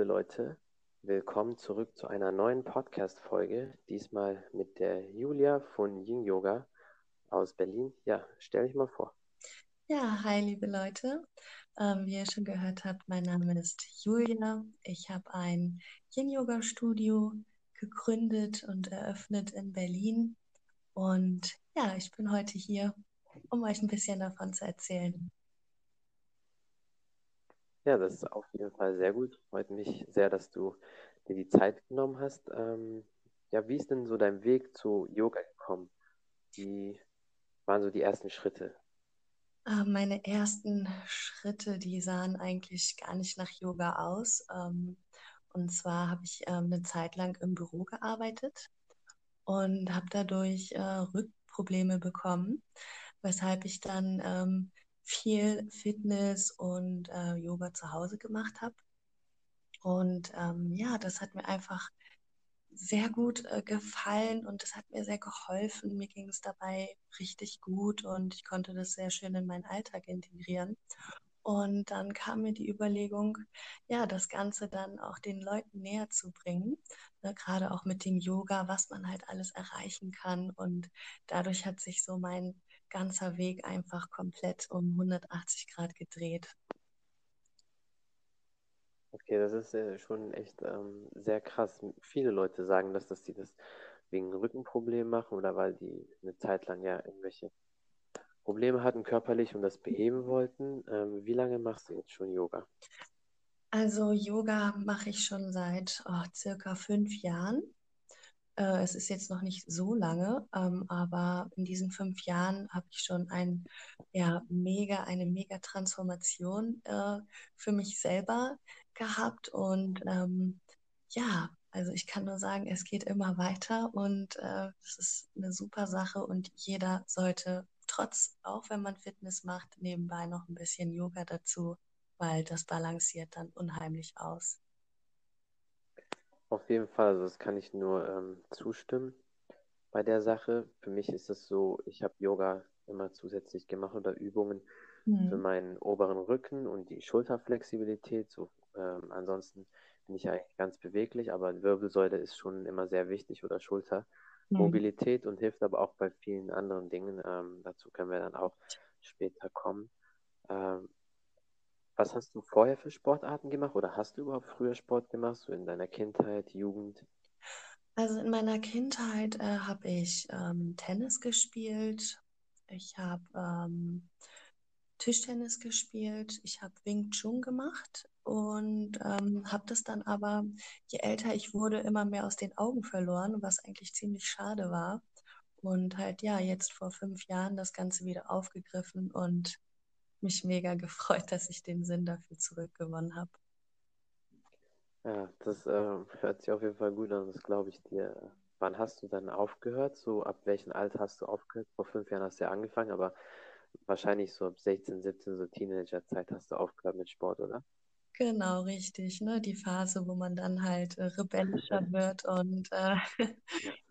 liebe Leute, willkommen zurück zu einer neuen Podcast-Folge. Diesmal mit der Julia von Yin Yoga aus Berlin. Ja, stell dich mal vor. Ja, hi, liebe Leute. Ähm, wie ihr schon gehört habt, mein Name ist Julia. Ich habe ein Yin-Yoga-Studio gegründet und eröffnet in Berlin. Und ja, ich bin heute hier, um euch ein bisschen davon zu erzählen. Ja, das ist auf jeden Fall sehr gut. Freut mich sehr, dass du dir die Zeit genommen hast. Ähm, ja, wie ist denn so dein Weg zu Yoga gekommen? Wie waren so die ersten Schritte? Äh, meine ersten Schritte, die sahen eigentlich gar nicht nach Yoga aus. Ähm, und zwar habe ich ähm, eine Zeit lang im Büro gearbeitet und habe dadurch äh, Rückprobleme bekommen, weshalb ich dann ähm, viel Fitness und äh, Yoga zu Hause gemacht habe. Und ähm, ja, das hat mir einfach sehr gut äh, gefallen und das hat mir sehr geholfen. Mir ging es dabei richtig gut und ich konnte das sehr schön in meinen Alltag integrieren. Und dann kam mir die Überlegung, ja, das Ganze dann auch den Leuten näher zu bringen, ne, gerade auch mit dem Yoga, was man halt alles erreichen kann. Und dadurch hat sich so mein ganzer Weg einfach komplett um 180 Grad gedreht. Okay, das ist äh, schon echt ähm, sehr krass. Viele Leute sagen das, dass sie das wegen Rückenproblemen machen oder weil die eine Zeit lang ja irgendwelche Probleme hatten körperlich und das beheben wollten. Ähm, wie lange machst du jetzt schon Yoga? Also Yoga mache ich schon seit oh, circa fünf Jahren. Äh, es ist jetzt noch nicht so lange, ähm, aber in diesen fünf Jahren habe ich schon ein, ja, mega, eine mega Transformation äh, für mich selber gehabt. Und ähm, ja, also ich kann nur sagen, es geht immer weiter und äh, es ist eine super Sache und jeder sollte trotz, auch wenn man Fitness macht, nebenbei noch ein bisschen Yoga dazu, weil das balanciert dann unheimlich aus. Auf jeden Fall, also das kann ich nur ähm, zustimmen bei der Sache. Für mich ist es so, ich habe Yoga immer zusätzlich gemacht oder Übungen mhm. für meinen oberen Rücken und die Schulterflexibilität. So, ähm, ansonsten bin ich eigentlich ganz beweglich, aber Wirbelsäule ist schon immer sehr wichtig oder Schultermobilität mhm. und hilft aber auch bei vielen anderen Dingen. Ähm, dazu können wir dann auch später kommen. Ähm, was hast du vorher für Sportarten gemacht oder hast du überhaupt früher Sport gemacht, so in deiner Kindheit, Jugend? Also in meiner Kindheit äh, habe ich ähm, Tennis gespielt, ich habe ähm, Tischtennis gespielt, ich habe Wing Chun gemacht und ähm, habe das dann aber, je älter ich wurde, immer mehr aus den Augen verloren, was eigentlich ziemlich schade war. Und halt ja, jetzt vor fünf Jahren das Ganze wieder aufgegriffen und mich mega gefreut, dass ich den Sinn dafür zurückgewonnen habe. Ja, das äh, hört sich auf jeden Fall gut an, das glaube ich dir. Wann hast du dann aufgehört? So ab welchem Alter hast du aufgehört? Vor fünf Jahren hast du ja angefangen, aber wahrscheinlich so ab 16, 17, so Teenagerzeit hast du aufgehört mit Sport, oder? Genau, richtig. Ne? Die Phase, wo man dann halt äh, rebellischer wird und äh,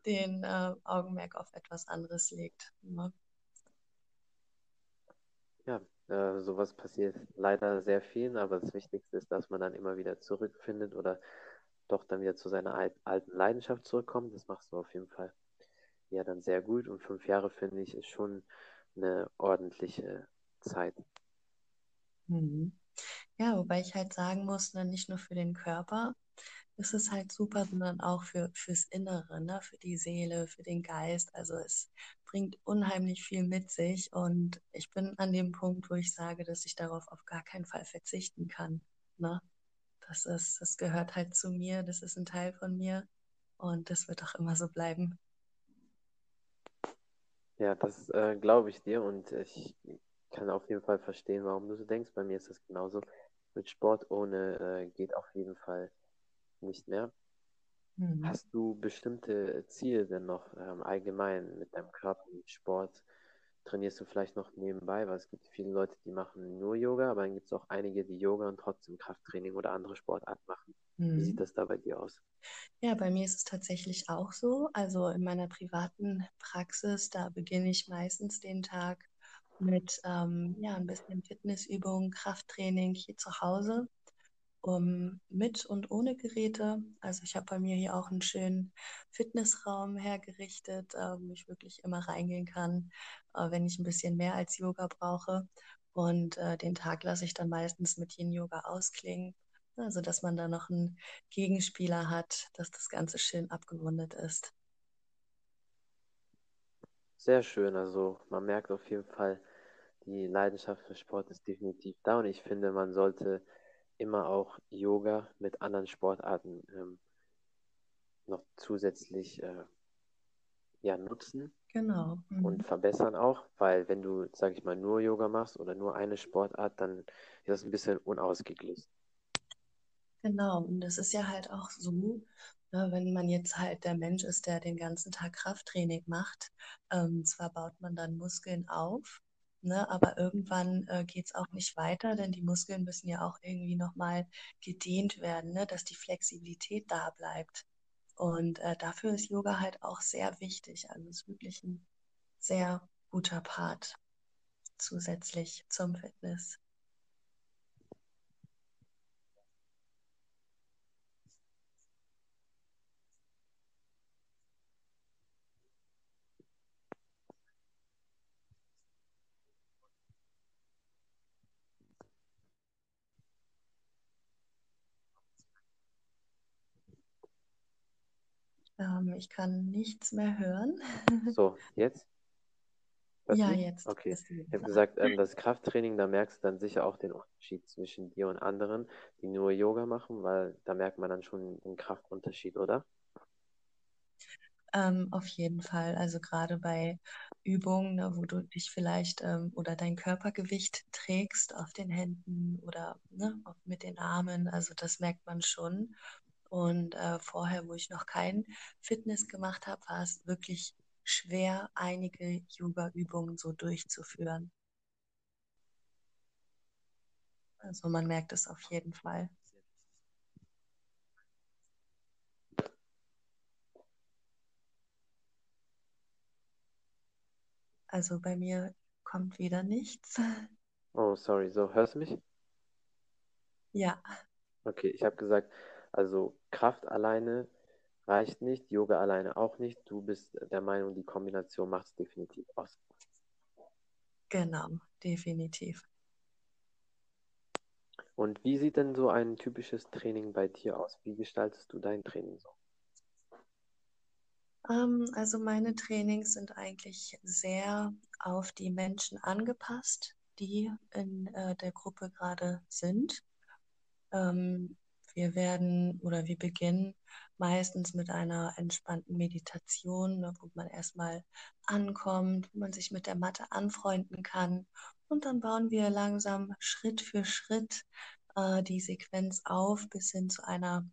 den äh, Augenmerk auf etwas anderes legt. Ne? Ja, äh, sowas passiert leider sehr vielen, aber das Wichtigste ist, dass man dann immer wieder zurückfindet oder doch dann wieder zu seiner alten Leidenschaft zurückkommt. Das machst du auf jeden Fall ja dann sehr gut und fünf Jahre finde ich ist schon eine ordentliche Zeit. Mhm. Ja, wobei ich halt sagen muss, ne, nicht nur für den Körper ist es halt super, sondern auch für, fürs Innere, ne, für die Seele, für den Geist. Also es bringt unheimlich viel mit sich und ich bin an dem Punkt, wo ich sage, dass ich darauf auf gar keinen Fall verzichten kann. Ne? Das ist, das gehört halt zu mir, das ist ein Teil von mir und das wird auch immer so bleiben. Ja, das äh, glaube ich dir und ich kann auf jeden Fall verstehen, warum du so denkst. Bei mir ist das genauso. Mit Sport ohne äh, geht auf jeden Fall nicht mehr. Mhm. Hast du bestimmte Ziele denn noch ähm, allgemein mit deinem Körper, mit Sport? Trainierst du vielleicht noch nebenbei? Weil es gibt viele Leute, die machen nur Yoga, aber dann gibt es auch einige, die Yoga und trotzdem Krafttraining oder andere Sportarten machen. Mhm. Wie sieht mhm. das da bei dir aus? Ja, bei mir ist es tatsächlich auch so. Also in meiner privaten Praxis, da beginne ich meistens den Tag mit ähm, ja, ein bisschen Fitnessübung, Krafttraining hier zu Hause. Um, mit und ohne Geräte. Also ich habe bei mir hier auch einen schönen Fitnessraum hergerichtet, äh, wo ich wirklich immer reingehen kann, äh, wenn ich ein bisschen mehr als Yoga brauche. Und äh, den Tag lasse ich dann meistens mit Yin-Yoga ausklingen. Also dass man da noch einen Gegenspieler hat, dass das Ganze schön abgerundet ist. Sehr schön. Also man merkt auf jeden Fall, die Leidenschaft für Sport ist definitiv da und ich finde, man sollte immer auch Yoga mit anderen Sportarten ähm, noch zusätzlich äh, ja, nutzen. Genau. Mhm. Und verbessern auch, weil wenn du, sag ich mal, nur Yoga machst oder nur eine Sportart, dann ist das ein bisschen unausgeglichen. Genau, und das ist ja halt auch so, ne, wenn man jetzt halt der Mensch ist, der den ganzen Tag Krafttraining macht, ähm, zwar baut man dann Muskeln auf, Ne? Aber irgendwann äh, geht es auch nicht weiter, denn die Muskeln müssen ja auch irgendwie nochmal gedehnt werden, ne? dass die Flexibilität da bleibt. Und äh, dafür ist Yoga halt auch sehr wichtig. Also es ist wirklich ein sehr guter Part zusätzlich zum Fitness. Ähm, ich kann nichts mehr hören. So, jetzt? Hörst ja, jetzt. Okay. Ich habe gesagt, ähm, das Krafttraining, da merkst du dann sicher auch den Unterschied zwischen dir und anderen, die nur Yoga machen, weil da merkt man dann schon den Kraftunterschied, oder? Ähm, auf jeden Fall. Also gerade bei Übungen, ne, wo du dich vielleicht ähm, oder dein Körpergewicht trägst auf den Händen oder ne, mit den Armen, also das merkt man schon. Und äh, vorher, wo ich noch kein Fitness gemacht habe, war es wirklich schwer, einige Yoga-Übungen so durchzuführen. Also man merkt es auf jeden Fall. Also bei mir kommt wieder nichts. Oh, sorry. So, hörst du mich? Ja. Okay, ich habe gesagt, also Kraft alleine reicht nicht, Yoga alleine auch nicht. Du bist der Meinung, die Kombination macht es definitiv aus. Genau, definitiv. Und wie sieht denn so ein typisches Training bei dir aus? Wie gestaltest du dein Training so? Ähm, also meine Trainings sind eigentlich sehr auf die Menschen angepasst, die in äh, der Gruppe gerade sind. Wir werden oder wir beginnen meistens mit einer entspannten Meditation, ne, wo man erstmal ankommt, wo man sich mit der Matte anfreunden kann. Und dann bauen wir langsam Schritt für Schritt äh, die Sequenz auf bis hin zu einer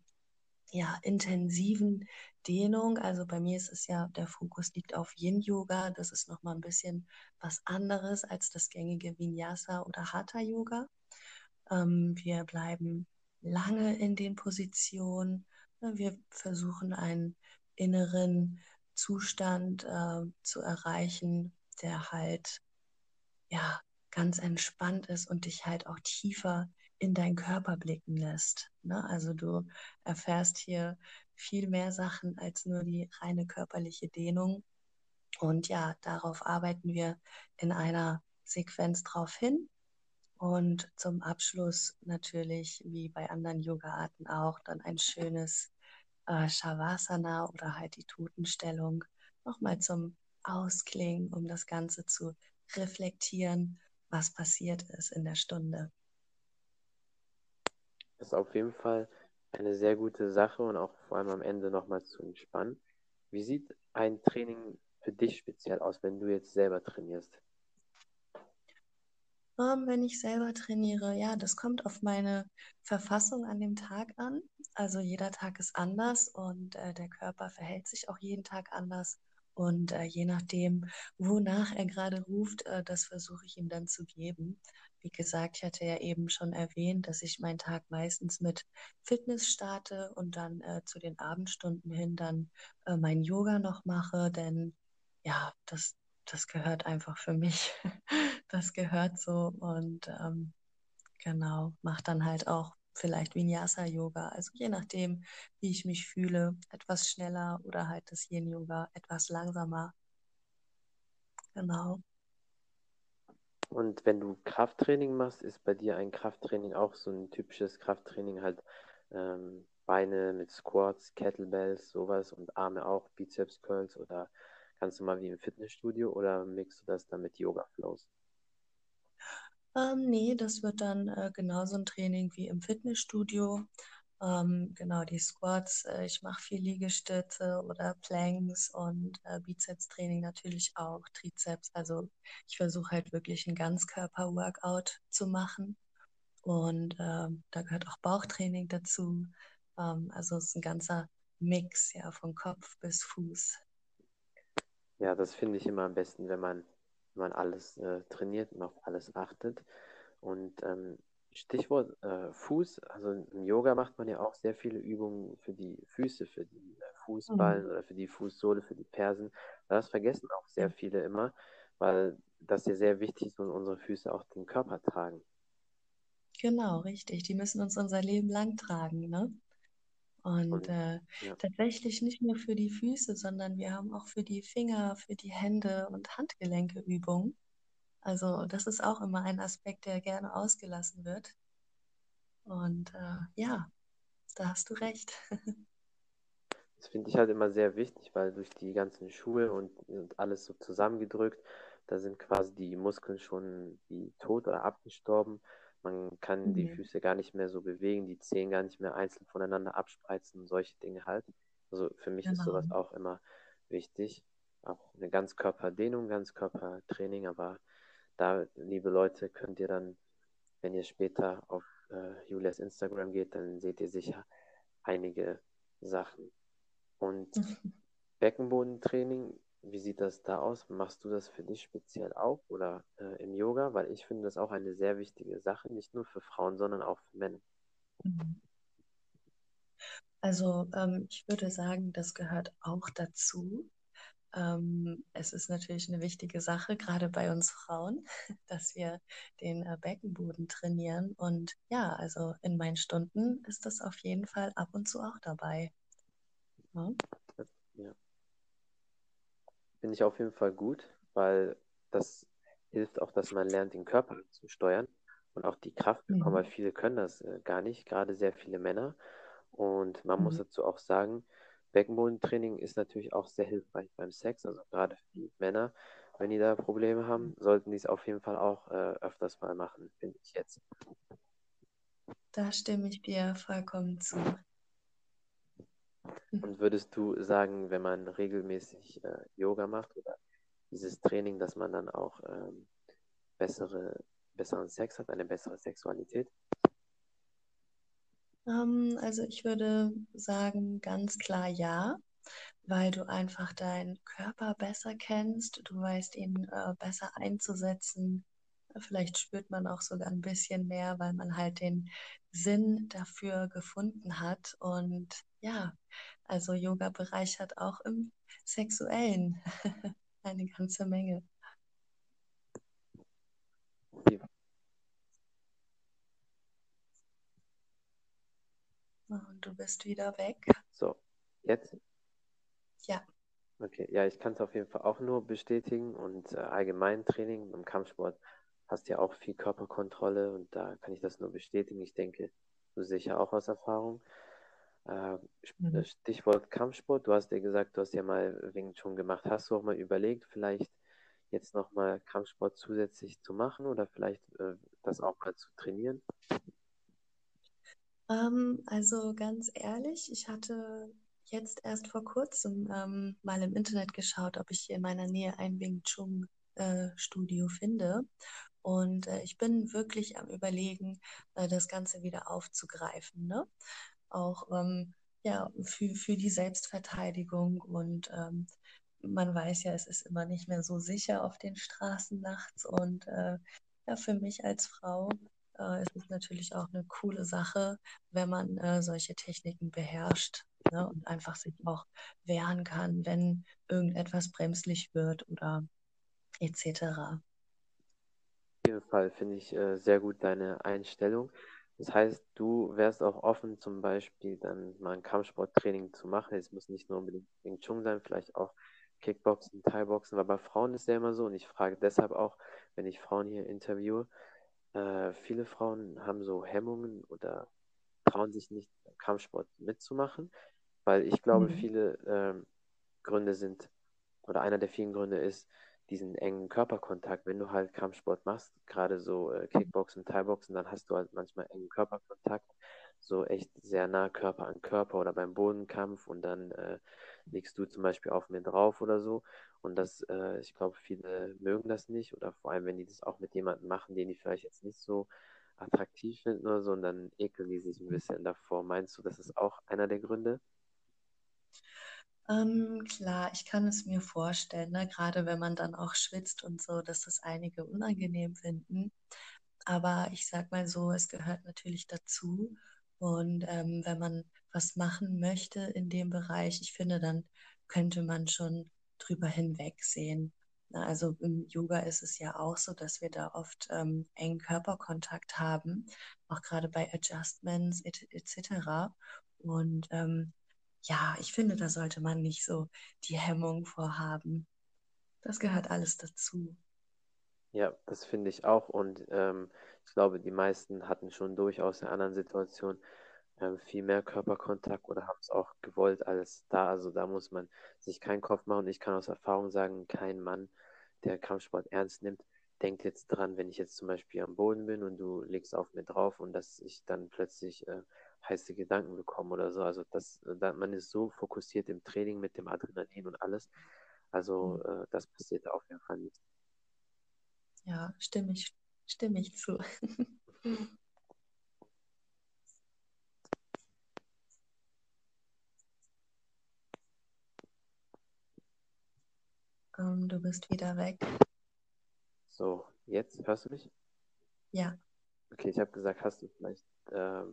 ja, intensiven Dehnung. Also bei mir ist es ja, der Fokus liegt auf Yin-Yoga. Das ist nochmal ein bisschen was anderes als das gängige Vinyasa oder Hatha-Yoga. Ähm, wir bleiben lange in den Positionen. Wir versuchen einen inneren Zustand äh, zu erreichen, der halt ja ganz entspannt ist und dich halt auch tiefer in deinen Körper blicken lässt. Ne? Also du erfährst hier viel mehr Sachen als nur die reine körperliche Dehnung. Und ja, darauf arbeiten wir in einer Sequenz drauf hin. Und zum Abschluss natürlich, wie bei anderen Yoga-Arten auch, dann ein schönes äh, Shavasana oder halt die Totenstellung nochmal zum Ausklingen, um das Ganze zu reflektieren, was passiert ist in der Stunde. Das ist auf jeden Fall eine sehr gute Sache und auch vor allem am Ende nochmal zu entspannen. Wie sieht ein Training für dich speziell aus, wenn du jetzt selber trainierst? Wenn ich selber trainiere, ja, das kommt auf meine Verfassung an dem Tag an. Also jeder Tag ist anders und äh, der Körper verhält sich auch jeden Tag anders. Und äh, je nachdem, wonach er gerade ruft, äh, das versuche ich ihm dann zu geben. Wie gesagt, ich hatte ja eben schon erwähnt, dass ich meinen Tag meistens mit Fitness starte und dann äh, zu den Abendstunden hin dann äh, mein Yoga noch mache, denn ja, das, das gehört einfach für mich. das gehört so und ähm, genau, macht dann halt auch vielleicht Vinyasa-Yoga. Also je nachdem, wie ich mich fühle, etwas schneller oder halt das Yin-Yoga etwas langsamer. Genau. Und wenn du Krafttraining machst, ist bei dir ein Krafttraining auch so ein typisches Krafttraining, halt ähm, Beine mit Squats, Kettlebells, sowas und Arme auch, Bizeps Curls oder kannst du mal wie im Fitnessstudio oder mixt du das dann mit Yoga Flows? Ähm, nee, das wird dann äh, genauso ein Training wie im Fitnessstudio. Ähm, genau, die Squats, äh, ich mache viel Liegestütze oder Planks und äh, Bizeps-Training natürlich auch, Trizeps. Also ich versuche halt wirklich ein Ganzkörper-Workout zu machen. Und ähm, da gehört auch Bauchtraining dazu. Ähm, also es ist ein ganzer Mix, ja, von Kopf bis Fuß. Ja, das finde ich immer am besten, wenn man, wenn man alles äh, trainiert und auf alles achtet. Und ähm, Stichwort äh, Fuß, also im Yoga macht man ja auch sehr viele Übungen für die Füße, für die äh, Fußballen mhm. oder für die Fußsohle, für die Persen. Das vergessen auch sehr viele immer, weil das ja sehr wichtig ist und unsere Füße auch den Körper tragen. Genau, richtig. Die müssen uns unser Leben lang tragen, ne? Und, äh, ja. tatsächlich nicht nur für die Füße, sondern wir haben auch für die Finger, für die Hände und Handgelenke Übungen. Also das ist auch immer ein Aspekt, der gerne ausgelassen wird. Und äh, ja, da hast du recht. das finde ich halt immer sehr wichtig, weil durch die ganzen Schuhe und, und alles so zusammengedrückt, da sind quasi die Muskeln schon wie tot oder abgestorben. Man kann mhm. die Füße gar nicht mehr so bewegen, die Zehen gar nicht mehr einzeln voneinander abspreizen und solche Dinge halt. Also für mich genau. ist sowas auch immer wichtig. Auch eine Ganzkörperdehnung, Ganzkörpertraining, aber da, liebe Leute, könnt ihr dann, wenn ihr später auf äh, Julias Instagram geht, dann seht ihr sicher einige Sachen. Und Beckenbodentraining, wie sieht das da aus? Machst du das für dich speziell auch oder äh, im Yoga? Weil ich finde das auch eine sehr wichtige Sache, nicht nur für Frauen, sondern auch für Männer. Mhm. Also ähm, ich würde sagen, das gehört auch dazu. Ähm, es ist natürlich eine wichtige Sache, gerade bei uns Frauen, dass wir den äh, Beckenboden trainieren. Und ja, also in meinen Stunden ist das auf jeden Fall ab und zu auch dabei. Ja. ja. Finde ich auf jeden Fall gut, weil das hilft auch, dass man lernt, den Körper zu steuern und auch die Kraft bekommen, mhm. weil viele können das äh, gar nicht, gerade sehr viele Männer. Und man mhm. muss dazu auch sagen, Beckenbodentraining ist natürlich auch sehr hilfreich beim Sex, also gerade für die Männer. Wenn die da Probleme haben, sollten die es auf jeden Fall auch äh, öfters mal machen, finde ich jetzt. Da stimme ich dir vollkommen zu. Und würdest du sagen, wenn man regelmäßig äh, Yoga macht oder dieses Training, dass man dann auch ähm, bessere, besseren Sex hat, eine bessere Sexualität? Ähm, also ich würde sagen, ganz klar ja, weil du einfach deinen Körper besser kennst, du weißt ihn äh, besser einzusetzen. Vielleicht spürt man auch sogar ein bisschen mehr, weil man halt den Sinn dafür gefunden hat. Und ja, also Yoga bereichert auch im Sexuellen eine ganze Menge. Und du bist wieder weg. So, jetzt? Ja. Okay, ja, ich kann es auf jeden Fall auch nur bestätigen und äh, allgemein Training im Kampfsport hast ja auch viel Körperkontrolle und da kann ich das nur bestätigen. Ich denke, du sicher auch aus Erfahrung. Äh, mhm. Stichwort Kampfsport, du hast ja gesagt, du hast ja mal Wing Chun gemacht. Hast du auch mal überlegt, vielleicht jetzt nochmal Kampfsport zusätzlich zu machen oder vielleicht äh, das auch mal zu trainieren? Ähm, also ganz ehrlich, ich hatte jetzt erst vor kurzem ähm, mal im Internet geschaut, ob ich hier in meiner Nähe ein Wing Chun äh, Studio finde. Und äh, ich bin wirklich am Überlegen, äh, das Ganze wieder aufzugreifen. Ne? Auch ähm, ja, für, für die Selbstverteidigung. Und ähm, man weiß ja, es ist immer nicht mehr so sicher auf den Straßen nachts. Und äh, ja, für mich als Frau äh, es ist natürlich auch eine coole Sache, wenn man solche Techniken beherrscht ne, und einfach sich auch wehren kann, wenn irgendetwas bremslich wird oder etc. Auf jeden Fall finde ich äh, sehr gut deine Einstellung. Das heißt, du wärst auch offen, zum Beispiel dann mal ein Kampfsporttraining zu machen. Es muss nicht nur unbedingt Wing Chun sein, vielleicht auch Kickboxen, Thai-Boxen, weil bei Frauen ist ja immer so und ich frage deshalb auch, wenn ich Frauen hier interviewe, äh, viele Frauen haben so Hemmungen oder trauen sich nicht, Kampfsport mitzumachen, weil ich glaube, mhm. viele äh, Gründe sind, oder einer der vielen Gründe ist, diesen engen Körperkontakt. Wenn du halt Kampfsport machst, gerade so äh, Kickboxen, Thai-Boxen, dann hast du halt manchmal engen Körperkontakt, so echt sehr nah Körper an Körper oder beim Bodenkampf und dann äh, legst du zum Beispiel auf mir drauf oder so. Und das, äh, ich glaube, viele mögen das nicht oder vor allem, wenn die das auch mit jemandem machen, den die vielleicht jetzt nicht so attraktiv finden oder so und dann ekeln die sich ein bisschen davor. Meinst du, das ist auch einer der Gründe? Ähm, klar, ich kann es mir vorstellen, ne? gerade wenn man dann auch schwitzt und so, dass das einige unangenehm finden. Aber ich sag mal so, es gehört natürlich dazu. Und ähm, wenn man was machen möchte in dem Bereich, ich finde, dann könnte man schon drüber hinwegsehen. Also im Yoga ist es ja auch so, dass wir da oft ähm, engen Körperkontakt haben, auch gerade bei Adjustments etc. Et und ähm, ja, ich finde, da sollte man nicht so die Hemmung vorhaben. Das gehört alles dazu. Ja, das finde ich auch. Und ähm, ich glaube, die meisten hatten schon durchaus in anderen Situationen ähm, viel mehr Körperkontakt oder haben es auch gewollt als da. Also da muss man sich keinen Kopf machen. Ich kann aus Erfahrung sagen, kein Mann, der Kampfsport ernst nimmt, denkt jetzt dran, wenn ich jetzt zum Beispiel am Boden bin und du legst auf mir drauf und dass ich dann plötzlich äh, heiße Gedanken bekomme oder so. Also das, da, man ist so fokussiert im Training mit dem Adrenalin und alles. Also mhm. äh, das passiert auf jeden Fall nicht. Ja, stimme ich, stimme ich zu. ähm, du bist wieder weg. So, jetzt hörst du mich? Ja. Okay, ich habe gesagt, hast du vielleicht äh,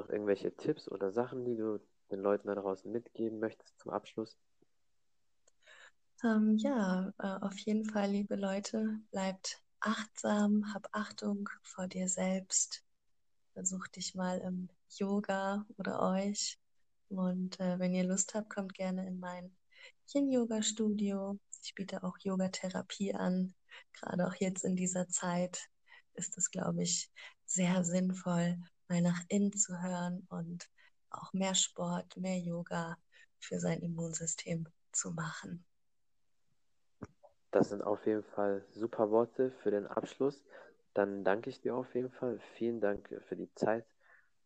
noch irgendwelche Tipps oder Sachen, die du den Leuten da draußen mitgeben möchtest zum Abschluss? Ähm, ja, äh, auf jeden Fall, liebe Leute, bleibt achtsam, hab Achtung vor dir selbst. Versuch dich mal im Yoga oder euch. Und äh, wenn ihr Lust habt, kommt gerne in mein Yin-Yoga-Studio. Ich biete auch Yogatherapie an. Gerade auch jetzt in dieser Zeit ist es, glaube ich, sehr sinnvoll, mal nach innen zu hören und auch mehr Sport, mehr Yoga für sein Immunsystem zu machen. Das sind auf jeden Fall super Worte für den Abschluss. Dann danke ich dir auf jeden Fall. Vielen Dank für die Zeit,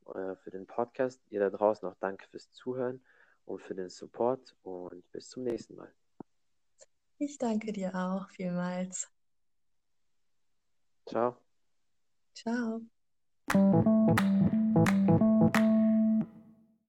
äh, für den Podcast. Ihr da draußen auch danke fürs Zuhören und für den Support und bis zum nächsten Mal. Ich danke dir auch vielmals. Ciao. Ciao.